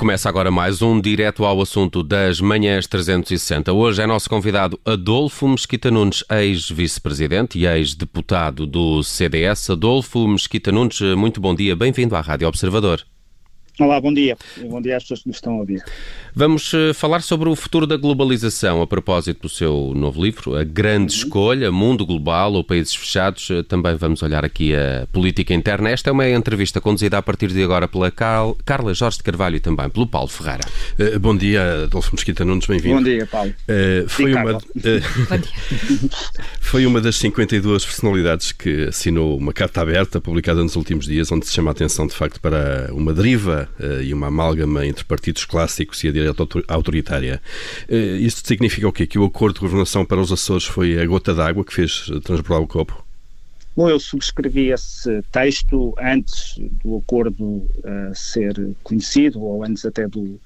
Começa agora mais um direto ao assunto das manhãs 360. Hoje é nosso convidado Adolfo Mesquita Nunes, ex-vice-presidente e ex-deputado do CDS. Adolfo Mesquita Nunes, muito bom dia, bem-vindo à Rádio Observador. Olá, bom dia. Bom dia às pessoas que nos estão a ouvir. Vamos eh, falar sobre o futuro da globalização a propósito do seu novo livro, A Grande uhum. Escolha, Mundo Global ou Países Fechados. Eh, também vamos olhar aqui a política interna. Esta é uma entrevista conduzida a partir de agora pela Carla Jorge de Carvalho e também pelo Paulo Ferreira. Uh, bom dia, Adolfo Mesquita Nunes, bem-vindo. Bom dia, Paulo. Uh, foi, uma, uh, foi uma das 52 personalidades que assinou uma carta aberta publicada nos últimos dias, onde se chama a atenção, de facto, para uma deriva uh, e uma amálgama entre partidos clássicos e a direita autoritária. Uh, isto significa o quê? Que o acordo de governação para os Açores foi a gota d'água que fez transbordar o copo? Bom, eu subscrevi esse texto antes do acordo uh, ser conhecido, ou antes até do,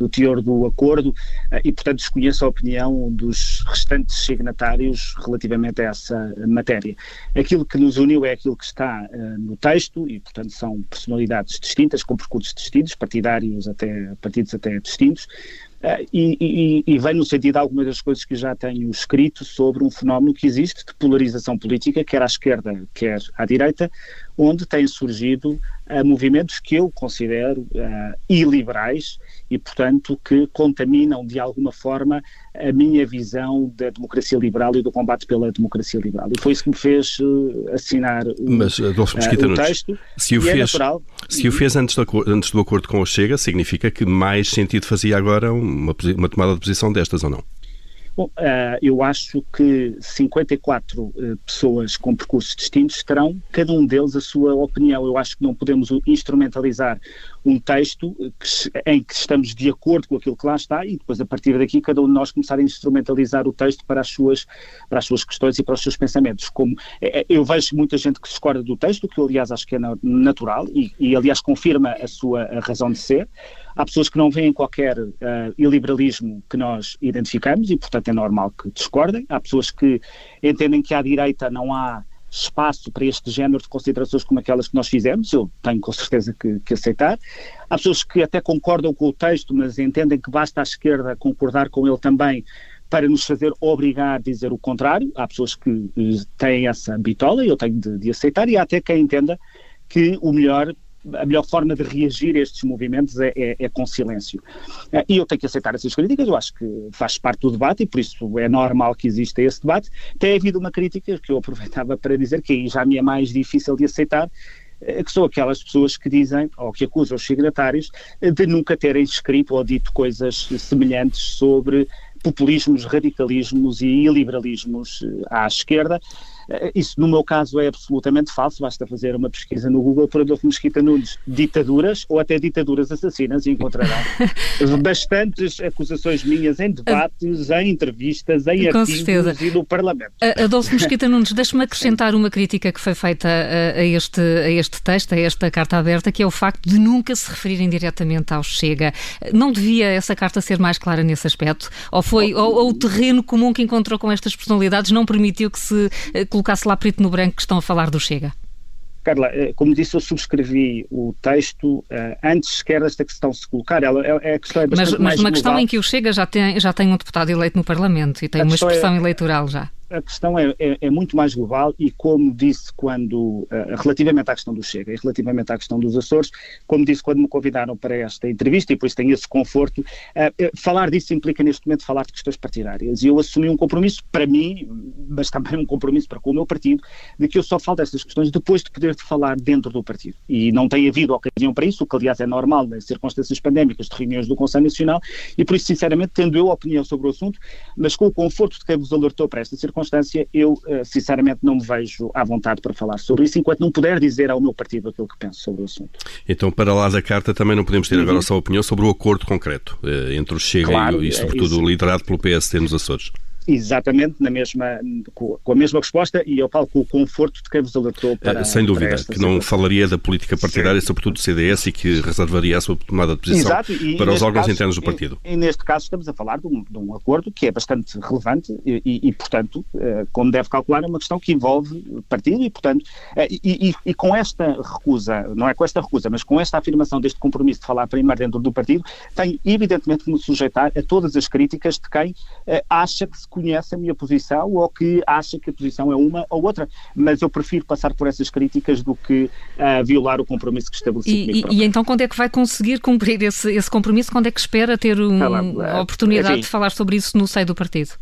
do teor do acordo eh, e, portanto, desconheço a opinião dos restantes signatários relativamente a essa matéria. Aquilo que nos uniu é aquilo que está uh, no texto e, portanto, são personalidades distintas, com percursos distintos, partidários até, partidos até distintos, Uh, e, e, e, vem no sentido de algumas das coisas que já tenho escrito sobre um fenómeno que existe de polarização política, quer à esquerda, quer à direita, onde têm surgido uh, movimentos que eu considero uh, iliberais e, portanto, que contaminam de alguma forma a minha visão da democracia liberal e do combate pela democracia liberal. E foi isso que me fez uh, assinar o, Mas, Adolfo Mesquita uh, o texto. Se o, é fez, é se o fez antes do, antes do acordo com o Chega, significa que mais sentido fazia agora uma, uma tomada de posição destas ou não? Bom, uh, eu acho que 54 uh, pessoas com percursos distintos terão, cada um deles, a sua opinião. Eu acho que não podemos instrumentalizar um texto que, em que estamos de acordo com aquilo que lá está e depois, a partir daqui, cada um de nós começar a instrumentalizar o texto para as suas, para as suas questões e para os seus pensamentos. Como é, é eu vejo muita gente que discorda do texto, que eu, aliás, acho que é natural e, e aliás, confirma a sua razão de ser. Há pessoas que não veem qualquer uh, iliberalismo que nós identificamos e, portanto, é normal que discordem. Há pessoas que entendem que à direita não há espaço para este género de considerações como aquelas que nós fizemos, eu tenho com certeza que, que, aceitar. Há pessoas que até concordam com o texto, mas entendem que basta a esquerda concordar com ele também para nos fazer obrigar a dizer o contrário. Há pessoas que eh, têm essa bitola e eu tenho de, de aceitar, e há até quem entenda que o melhor a melhor forma de reagir a estes movimentos é, é, é, com silêncio. Eh, e eu tenho que aceitar essas críticas, eu acho que faz parte do debate e por isso é normal que exista esse debate. Tem havido uma crítica que eu aproveitava para dizer que aí já me é mais difícil de aceitar, eh, que são aquelas pessoas que dizem, ou que acusam os signatários, eh, de nunca terem escrito ou dito coisas semelhantes sobre populismos, radicalismos e iliberalismos à esquerda, eh, isso, no meu caso, é absolutamente falso. Basta fazer uma pesquisa no Google por Adolfo Mesquita Nunes, ditaduras ou até ditaduras assassinas e encontrarão bastantes acusações minhas em debates, em entrevistas, em Com artigos certeza. e no Parlamento. Adolfo Mesquita Nunes, deixe-me acrescentar uma crítica que foi feita a, a, este, a este texto, a esta carta aberta, que é o facto de nunca se referirem diretamente ao Chega. Não devia essa carta ser mais clara nesse aspecto? Ou foi, ou, ou o terreno comum que encontrou com estas personalidades não permitiu que se eh, colocasse lá preto no branco que estão a falar do Chega? Carla, eh, como disse, eu subscrevi o texto uh, antes sequer desta questão se colocar. Ela, é, a questão é mas, mas uma questão em que o Chega já tem, já tem um deputado eleito no Parlamento e tem a uma é expressão é, eleitoral já a questão é, é, é, muito mais global e, como disse quando, uh, relativamente à questão do Chega e relativamente à questão dos Açores, como disse quando me convidaram para esta entrevista, e por isso tenho esse conforto, uh, falar disso implica neste momento falar de questões partidárias. E eu assumi um compromisso para mim, mas também um compromisso para com o meu partido, de que eu só falo destas questões depois de poder falar dentro do partido. E não tem havido ocasião para isso, o que aliás é normal nas circunstâncias pandémicas de reuniões do Conselho Nacional, e por isso, sinceramente, tendo eu opinião sobre o assunto, mas com o conforto de quem vos alertou para esta circunstância, circunstância, eu eh, sinceramente não me vejo à vontade para falar sobre isso, enquanto não puder dizer ao meu partido aquilo que penso sobre o assunto. Então, para lá da carta, também não podemos ter uhum. agora a sua opinião sobre o acordo concreto eh, entre o Chega claro, e, e, sobretudo, é liderado pelo PSD nos Açores. Exatamente na mesma, com a mesma resposta e eu falo com o conforto de quem vos alertou para Sem dúvida, para que não situação. falaria da política partidária, Sim. sobretudo do CDS, e que reservaria a sua tomada de posição Exato, e, para os órgãos caso, internos do partido. E, e, neste caso estamos a falar de um, de um acordo que é bastante relevante e, e, portanto, eh, como deve calcular, é uma questão que envolve partido e, portanto, eh, e, e, com esta recusa, não é com esta recusa, mas com esta afirmação deste compromisso de falar primeiro dentro do partido, tem evidentemente que me sujeitar a todas as críticas de quem acha que se conhece a minha posição ou que acha que a posição é uma ou outra. Mas eu prefiro passar por essas críticas do que uh, violar o compromisso que estabeleci e, e, e, então quando é que vai conseguir cumprir esse, esse compromisso? Quando é que espera ter um, a oportunidade enfim, de falar sobre isso no seio do partido?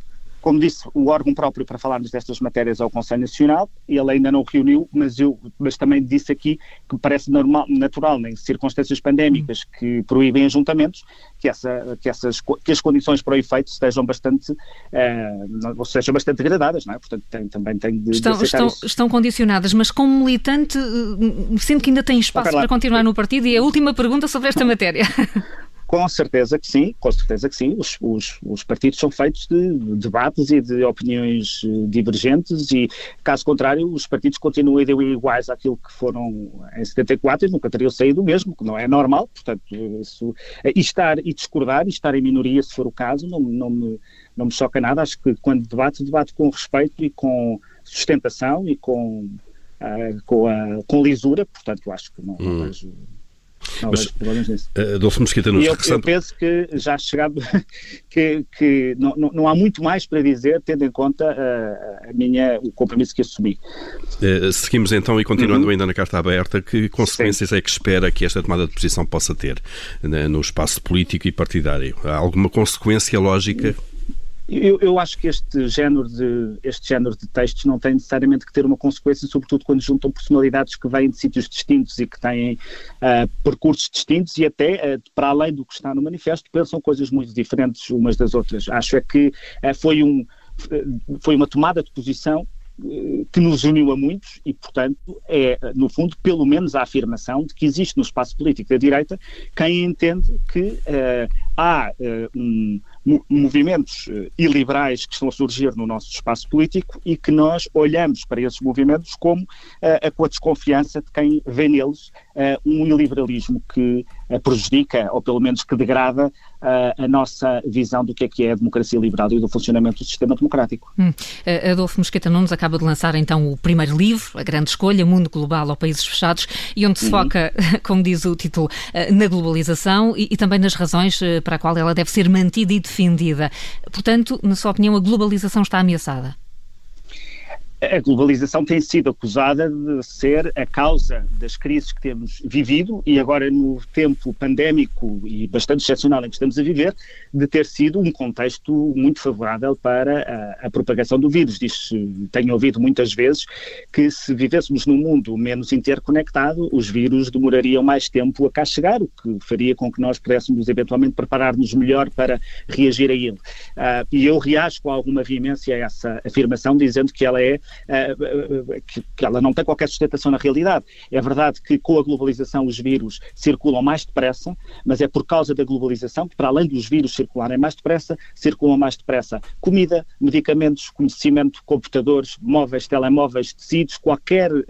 Como disse, o órgão próprio para falarmos destas matérias é o Conselho Nacional, ele ainda não reuniu, mas eu mas também disse aqui que parece normal, natural, em circunstâncias pandémicas que proíbem ajuntamentos, que, essa, que, essas, que as condições para o efeito estejam bastante, uh, sejam bastante degradadas, não é? Portanto, tem, também tem de, estão, de estão, estão condicionadas, mas como militante, eh, sinto que ainda tem espaço para continuar no partido e a última pergunta sobre esta matéria. Com certeza que sim, com certeza que sim. Os, os, os, partidos são feitos de debates e de opiniões eh, divergentes e, caso contrário, os partidos continuam iguais àquilo que foram em 74 e nunca teriam saído mesmo, que não é normal. Portanto, isso, e estar e discordar e estar em minoria, se for o caso, não, não, me, não me choca nada. Acho que quando debate, debate com respeito e com sustentação e com, uh, com, a, com lisura. Portanto, eu acho que não, hum. não vejo mas, uh, Adolfo Mosquita, nos eu, eu penso que já chegado, que, que não, não, não, há muito mais para dizer, tendo em conta uh, a minha, o compromisso que assumi. Uh, seguimos então e continuando uhum. ainda na carta aberta, que consequências Sim. é que espera que esta tomada de posição possa ter né, no espaço político e partidário? Há alguma consequência lógica? Uhum eu, eu, acho que este género, de, este género de textos não tem necessariamente que ter uma consequência, sobretudo quando juntam personalidades que vêm de sítios distintos e que têm uh, percursos distintos e até, uh, para além do que está no manifesto, pensam coisas muito diferentes umas das outras. Acho é que uh, foi, um, foi uma tomada de posição que nos uniu a muitos e, portanto, é, no fundo, pelo menos a afirmação de que existe no espaço político da direita quem entende que uh, há uh, um, movimentos uh, iliberais que estão a surgir no nosso espaço político e que nós olhamos para esses movimentos como uh, com a desconfiança de quem vê neles um iliberalismo que prejudica, ou pelo menos que degrada, a nossa visão do que é que é a democracia liberal e do funcionamento do sistema democrático. Hum. Adolfo Mosqueta Nunes acaba de lançar então o primeiro livro, A Grande Escolha, Mundo Global ou Países Fechados, e onde se uhum. foca, como diz o título, na globalização e, e também nas razões para a qual ela deve ser mantida e defendida. Portanto, na sua opinião, a globalização está ameaçada? A globalização tem sido acusada de ser a causa das crises que temos vivido e agora no tempo pandémico e bastante excepcional em que estamos a viver, de ter sido um contexto muito favorável para a, a propagação do vírus. Diz, tenho ouvido muitas vezes que se vivêssemos num mundo menos interconectado, os vírus demorariam mais tempo a cá chegar, o que faria com que nós pudéssemos eventualmente preparar-nos melhor para reagir a ele. Uh, e eu reajo com alguma veemência a essa afirmação, dizendo que ela é uh, que, que, ela não tem qualquer sustentação na realidade. É verdade que com a globalização os vírus circulam mais depressa, mas é por causa da globalização que, para além dos vírus circularem mais depressa, circulam mais depressa comida, medicamentos, conhecimento, computadores, móveis, telemóveis, tecidos, qualquer uh,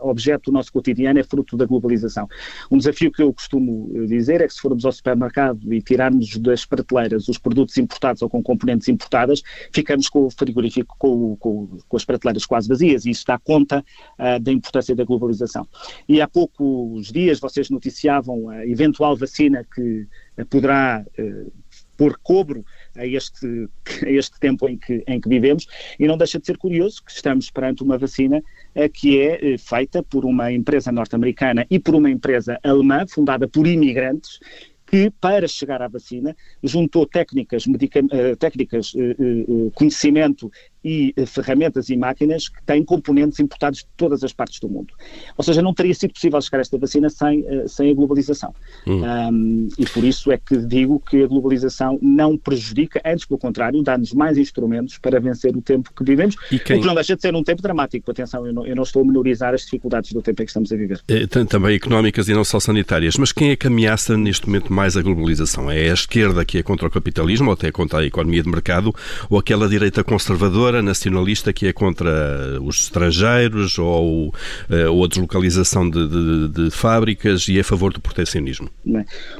objeto do nosso cotidiano é fruto da globalização. Um desafio que eu costumo dizer é que se formos ao supermercado e tirarmos das prateleiras os produtos importados ou com componentes importadas, ficamos com o frigorífico, com, com, com as prateleiras quase vazias, e isso dá conta uh, da importância da globalização. E há poucos dias vocês noticiavam a eventual vacina que uh, poderá uh, pôr cobro a este, a este tempo em que, em que vivemos, e não deixa de ser curioso que estamos perante uma vacina que é feita por uma empresa norte-americana e por uma empresa alemã, fundada por imigrantes, que, para chegar à vacina, juntou técnicas, técnicas conhecimento e ferramentas e máquinas que têm componentes importados de todas as partes do mundo. Ou seja, não teria sido possível chegar a esta vacina sem, sem a globalização. Hum. Um, e por isso é que digo que a globalização não prejudica, antes pelo contrário, dá-nos mais instrumentos para vencer o tempo que vivemos, quem... o que não deixa de ser um tempo dramático. Atenção, eu não, eu não estou a menorizar as dificuldades do tempo em que estamos a viver. É, também económicas e não só sanitárias. Mas quem é que ameaça neste momento mais a globalização? É a esquerda que é contra o capitalismo, ou até contra a economia de mercado, ou aquela direita conservadora, nacionalista, que é contra os estrangeiros, ou, eh, ou a deslocalização de, de, de fábricas e é a favor do protecionismo?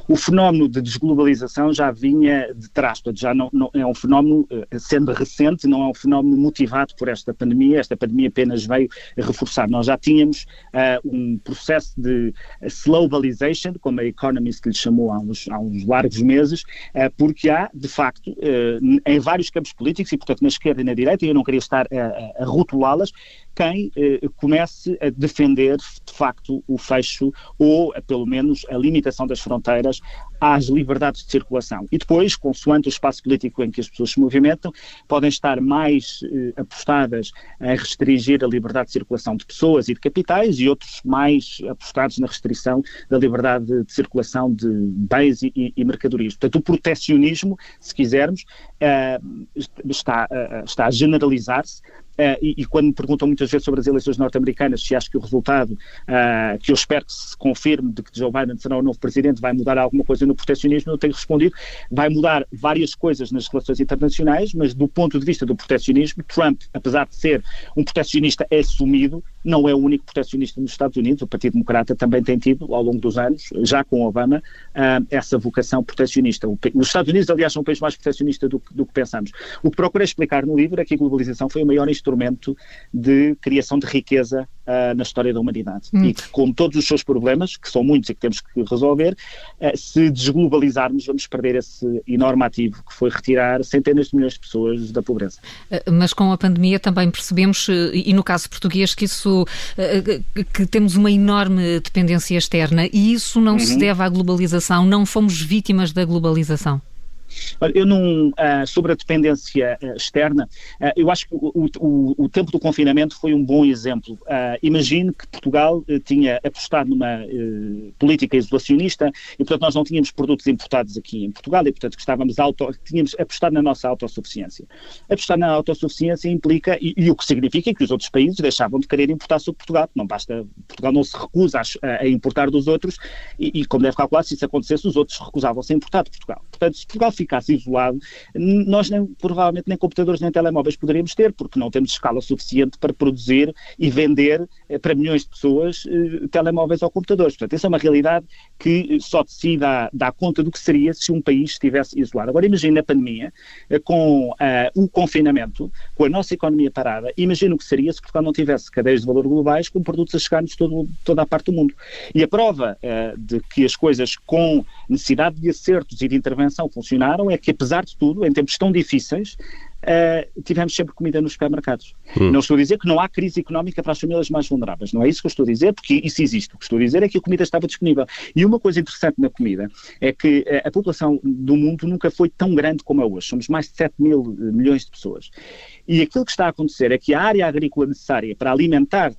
O fenómeno de desglobalização já vinha de trás, já não, não é um fenómeno, eh, sendo recente, não é um fenómeno motivado por esta pandemia, esta pandemia apenas veio reforçar. Nós já tínhamos uh, um processo de slowbalization, como a Economist lhe chamou há uns, há uns largos meses, uh, porque há, de facto, uh, em vários campos políticos, e portanto na esquerda e na direita, eu não queria estar a, a rotulá-las, quem eh, comece a defender, de facto, o fecho ou, pelo menos, a limitação das fronteiras às liberdades de circulação. E depois, consoante o espaço político em que as pessoas se movimentam, podem estar mais eh, apostadas a restringir a liberdade de circulação de pessoas e de capitais e outros mais apostados na restrição da liberdade de circulação de bens e, e mercadorias. Portanto, o protecionismo, se quisermos, eh, está, eh, está a generalizar-se Uh, e, e, quando me perguntam muitas vezes sobre as eleições norte-americanas, se acho que o resultado, uh, que eu espero que se confirme de que Joe Biden será o novo presidente, vai mudar alguma coisa no protecionismo, eu tenho respondido, vai mudar várias coisas nas relações internacionais, mas do ponto de vista do protecionismo, Trump, apesar de ser um protecionista assumido, não é o único protecionista nos Estados Unidos, o Partido Democrata também tem tido, ao longo dos anos, já com Obama, uh, essa vocação protecionista. Os Estados Unidos, aliás, são um país mais protecionista do, do que pensamos. O que procurei explicar no livro é que a globalização foi o maior instrumento de criação de riqueza uh, na história da humanidade. Hum. E que, com todos os seus problemas, que são muitos e que temos que resolver, uh, se desglobalizarmos, vamos perder esse enorme ativo que foi retirar centenas de milhões de pessoas da pobreza. Uh, mas com a pandemia também percebemos, e no caso português, que isso que temos uma enorme dependência externa e isso não uhum. se deve à globalização, não fomos vítimas da globalização. Eu não, uh, sobre a dependência uh, externa, uh, eu acho que o, o, o, tempo do confinamento foi um bom exemplo. imagine que Portugal tinha apostado numa política isolacionista e, portanto, nós não tínhamos produtos importados aqui em Portugal e, portanto, que estávamos auto, tínhamos apostado na nossa autossuficiência. Apostar na autossuficiência implica, e, e, o que significa que os outros países deixavam de querer importar sobre Portugal. Não basta, Portugal não se recusa a, a importar dos outros e, e, como deve calcular, se isso acontecesse, os outros recusavam-se a importar de Portugal. Portanto, se Portugal ficasse isolado, nós nem, provavelmente nem computadores nem telemóveis poderíamos ter, porque não temos escala suficiente para produzir e vender eh, para milhões de pessoas eh, telemóveis ou computadores. Portanto, essa é uma realidade que só de si dá, dá conta do que seria se um país estivesse isolado. Agora, imagine a pandemia, eh, com o confinamento, com a nossa economia parada, imagine o que seria se Portugal não tivesse cadeias de valor globais com produtos a chegar-nos toda a parte do mundo. E a prova de que as coisas com necessidade de acertos e de intervenção funcionaram é que, apesar de tudo, em tempos tão difíceis, uh, tivemos sempre comida nos supermercados. Hum. Não estou a dizer que não há crise económica para as famílias mais vulneráveis, não é isso que eu estou a dizer, porque isso existe. O que estou a dizer é que a comida estava disponível. E uma coisa interessante na comida é que uh, a população do mundo nunca foi tão grande como é hoje. Somos mais de 7 mil eh, milhões de pessoas. E aquilo que está a acontecer é que a área agrícola necessária para alimentar eh,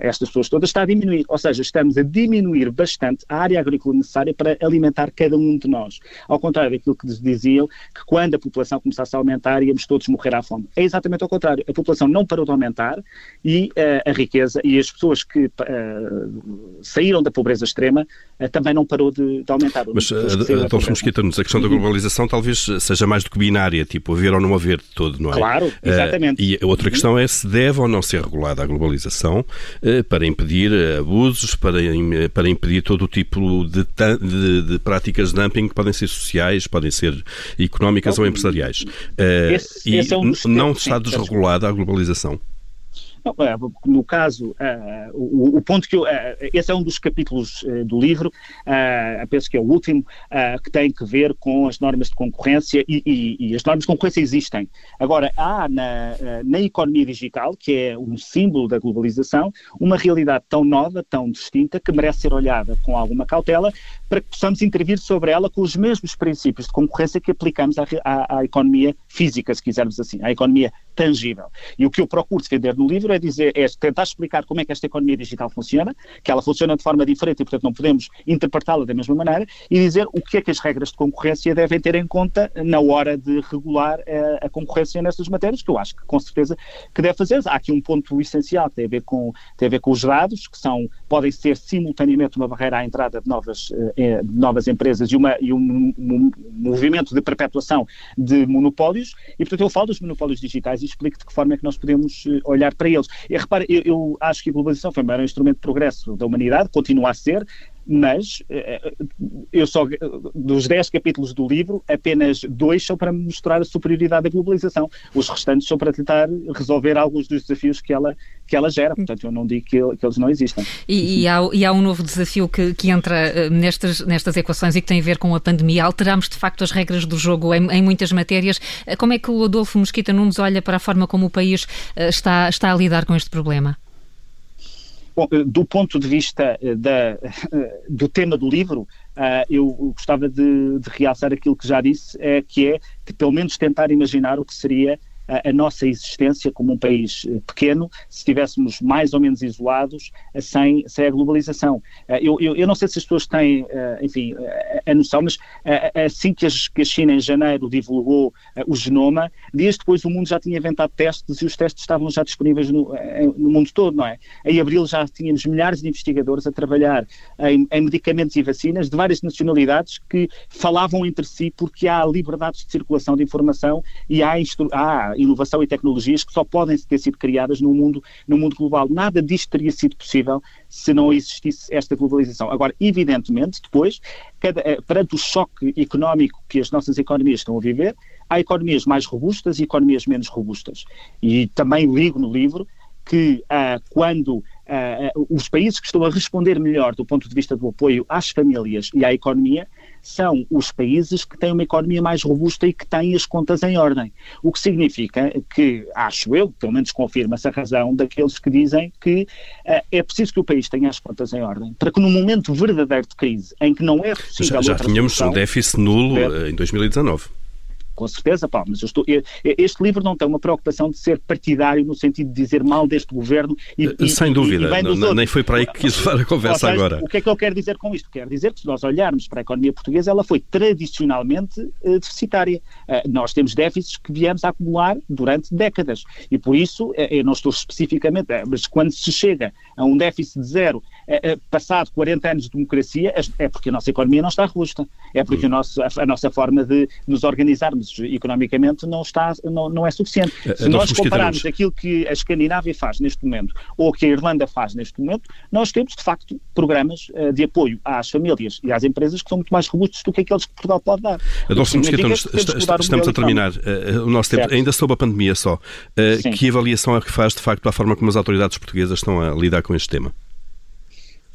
estas pessoas todas está a diminuir. Ou seja, estamos a diminuir bastante a área agrícola necessária para alimentar cada um de nós. Ao contrário daquilo que diziam, que quando a população começasse a aumentar, íamos todos morrer à fome. É exatamente ao contrário. A população não parou de aumentar e uh, a riqueza e as pessoas que uh, saíram da pobreza extrema uh, também não parou de, de aumentar. Mas, Adolfo Mesquita-nos, a questão da globalização talvez seja mais do que binária, tipo haver ou não haver de todo, não é? Claro, exatamente. e a outra questão é se deve ou não ser regulada a globalização eh, para impedir eh, abusos, para, para impedir todo o tipo de, de, de, práticas de dumping que podem ser sociais, podem ser económicas então, ou empresariais. Eh, esse, e esse é um não está desregulada a globalização. É, no caso, uh, o, ponto que eu, uh, esse é um dos capítulos do livro, penso que é o último, que tem que ver com as normas de concorrência e, e, e as normas de concorrência existem. Agora, há na, na economia digital, que é um símbolo da globalização, uma realidade tão nova, tão distinta, que merece ser olhada com alguma cautela para que possamos intervir sobre ela com os mesmos princípios de concorrência que aplicamos à, à, à economia física, se quisermos assim, à economia tangível. E o que eu procuro defender no livro é dizer, é tentar explicar como é que esta economia digital funciona, que ela funciona de forma diferente e, portanto, não podemos interpretá-la da mesma maneira, e dizer o que é que as regras de concorrência devem ter em conta na hora de regular a, eh, a concorrência nestas matérias, que eu acho que, com certeza, que deve fazer. Há aqui um ponto essencial que tem a ver com, tem a ver com os dados, que são, podem ser simultaneamente uma barreira à entrada de novas, eh, de novas empresas e, uma, e um, um, movimento de perpetuação de monopólios, e portanto eu falo dos monopólios digitais e explico de que forma é que nós podemos eh, olhar para eles. E repare, eu, eu acho que a globalização foi o maior instrumento de progresso da humanidade, continua a ser, mas eh, eu só dos 10 capítulos do livro, apenas dois são para mostrar a superioridade da globalização. Os restantes são para tentar resolver alguns dos desafios que ela, que ela gera. Portanto, eu não digo que, que eles não existem. E, e, há, e, há, um novo desafio que, que entra eh, nestas, nestas equações e que tem a ver com a pandemia. Alteramos, de facto, as regras do jogo em, em muitas matérias. Eh, como é que o Adolfo Mosquita Nunes olha para a forma como o país está, está a lidar com este problema? Eh, do ponto de vista eh, da, eh, do tema do livro, eu gostava de, de realçar aquilo que já disse, é, que é pelo menos tentar imaginar o que seria a, nossa existência como um país eh, pequeno, se estivéssemos mais ou menos isolados eh, sem, sem a globalização. Eh, eu, eu, eu não sei se as pessoas têm, enfim, a, noção, mas assim que, as, que a China em janeiro divulgou o genoma, dias depois o mundo já tinha inventado testes e os testes estavam já disponíveis no, no mundo todo, não é? Em abril já tínhamos milhares de investigadores a trabalhar em, em medicamentos e vacinas de várias nacionalidades que falavam entre si porque há liberdades de circulação de informação e há, há inovação e tecnologias que só podem ter sido criadas no mundo, no mundo global. Nada disto teria sido possível se não existisse esta globalização. Agora, evidentemente, depois, cada, eh, perante o choque económico que as nossas economias estão a viver, há economias mais robustas e economias menos robustas. E também ligo no livro que uh, quando uh, os países que estão a responder melhor do ponto de vista do apoio às famílias e à economia são os países que têm uma economia mais robusta e que têm as contas em ordem. O que significa que, acho eu, pelo menos confirma-se a razão daqueles que dizem que uh, é preciso que o país tenha as contas em ordem, para que no momento verdadeiro de crise, em que não é possível. Já, já tínhamos um déficit nulo em 2019 com certeza, Paulo, mas estou, este livro não tem uma preocupação de ser partidário no sentido de dizer mal deste governo e, eh, Sem e, dúvida, e não, nem foi para aí que quis levar a conversa seja, agora. O que é que eu quero dizer com isto? Quero dizer que se nós olharmos para a economia portuguesa, ela foi tradicionalmente uh, deficitária. Uh, nós temos déficits que viemos a acumular durante décadas e por isso, uh, eu não estou especificamente, mas quando se chega a um déficit de zero, passado 40 anos de democracia, é porque a nossa economia não está robusta, é porque hum. a, nossa, a, a nossa forma de nos organizarmos economicamente não, está, não, não é suficiente. Eh, Se nós compararmos aquilo que a Escandinávia faz neste momento ou que a Irlanda faz neste momento, nós temos, de facto, programas uh, de apoio às famílias e às empresas que são muito mais robustos do que aqueles que Portugal pode dar. Adolfo Mosquito, estamos a terminar uh, o nosso tempo, ainda sob a pandemia só. Uh, que avaliação é que faz, de facto, pela forma como as autoridades portuguesas estão a lidar com este tema?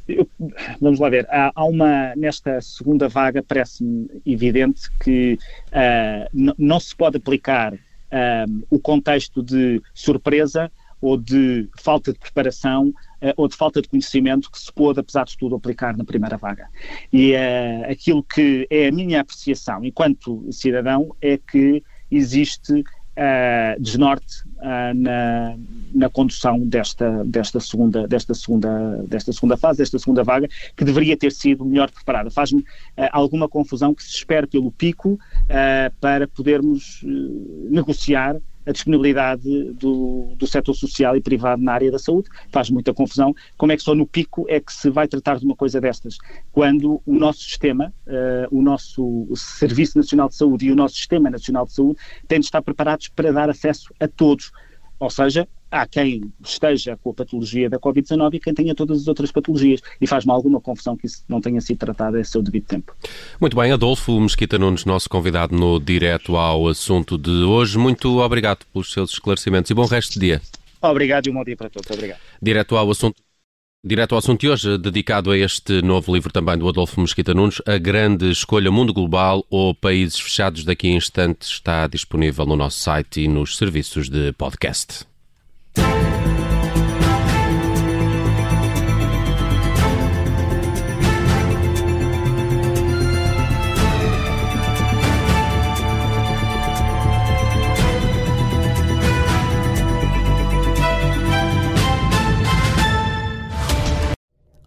Eu, vamos lá ver, há, há, uma, nesta segunda vaga, parece-me evidente que uh, não se pode aplicar uh, o contexto de surpresa ou de falta de preparação uh, ou de falta de conhecimento que se pôde, apesar de tudo, aplicar na primeira vaga. E aquilo que é a minha apreciação enquanto cidadão é que existe uh, desnorte uh, na, na condução desta, desta, segunda, desta, segunda, desta segunda fase, desta segunda vaga, que deveria ter sido melhor preparada. Faz-me uh, alguma confusão que se espere pelo pico para podermos negociar a disponibilidade do, do setor social e privado na área da saúde. Faz muita confusão. Como é que só no pico é que se vai tratar de uma coisa destas? Quando o nosso sistema, uh, o nosso Serviço Nacional de Saúde e o nosso Sistema Nacional de Saúde têm de estar preparados para dar acesso a todos. Ou seja, há quem esteja com a patologia da Covid-19 e quem tenha todas as outras patologias. E faz-me alguma confusão que isso não tenha sido tratado a seu devido tempo. Muito bem, Adolfo Mesquita Nunes, nosso convidado no Direto ao Assunto de hoje. Muito obrigado pelos seus esclarecimentos e bom resto de dia. Obrigado e um bom dia para todos. Obrigado. Direto ao Assunto. Direto ao assunto de hoje, dedicado a este novo livro também do Adolfo Mesquita Nunes, A Grande Escolha Mundo Global ou Países Fechados daqui a instantes, está disponível no nosso site e nos serviços de podcast.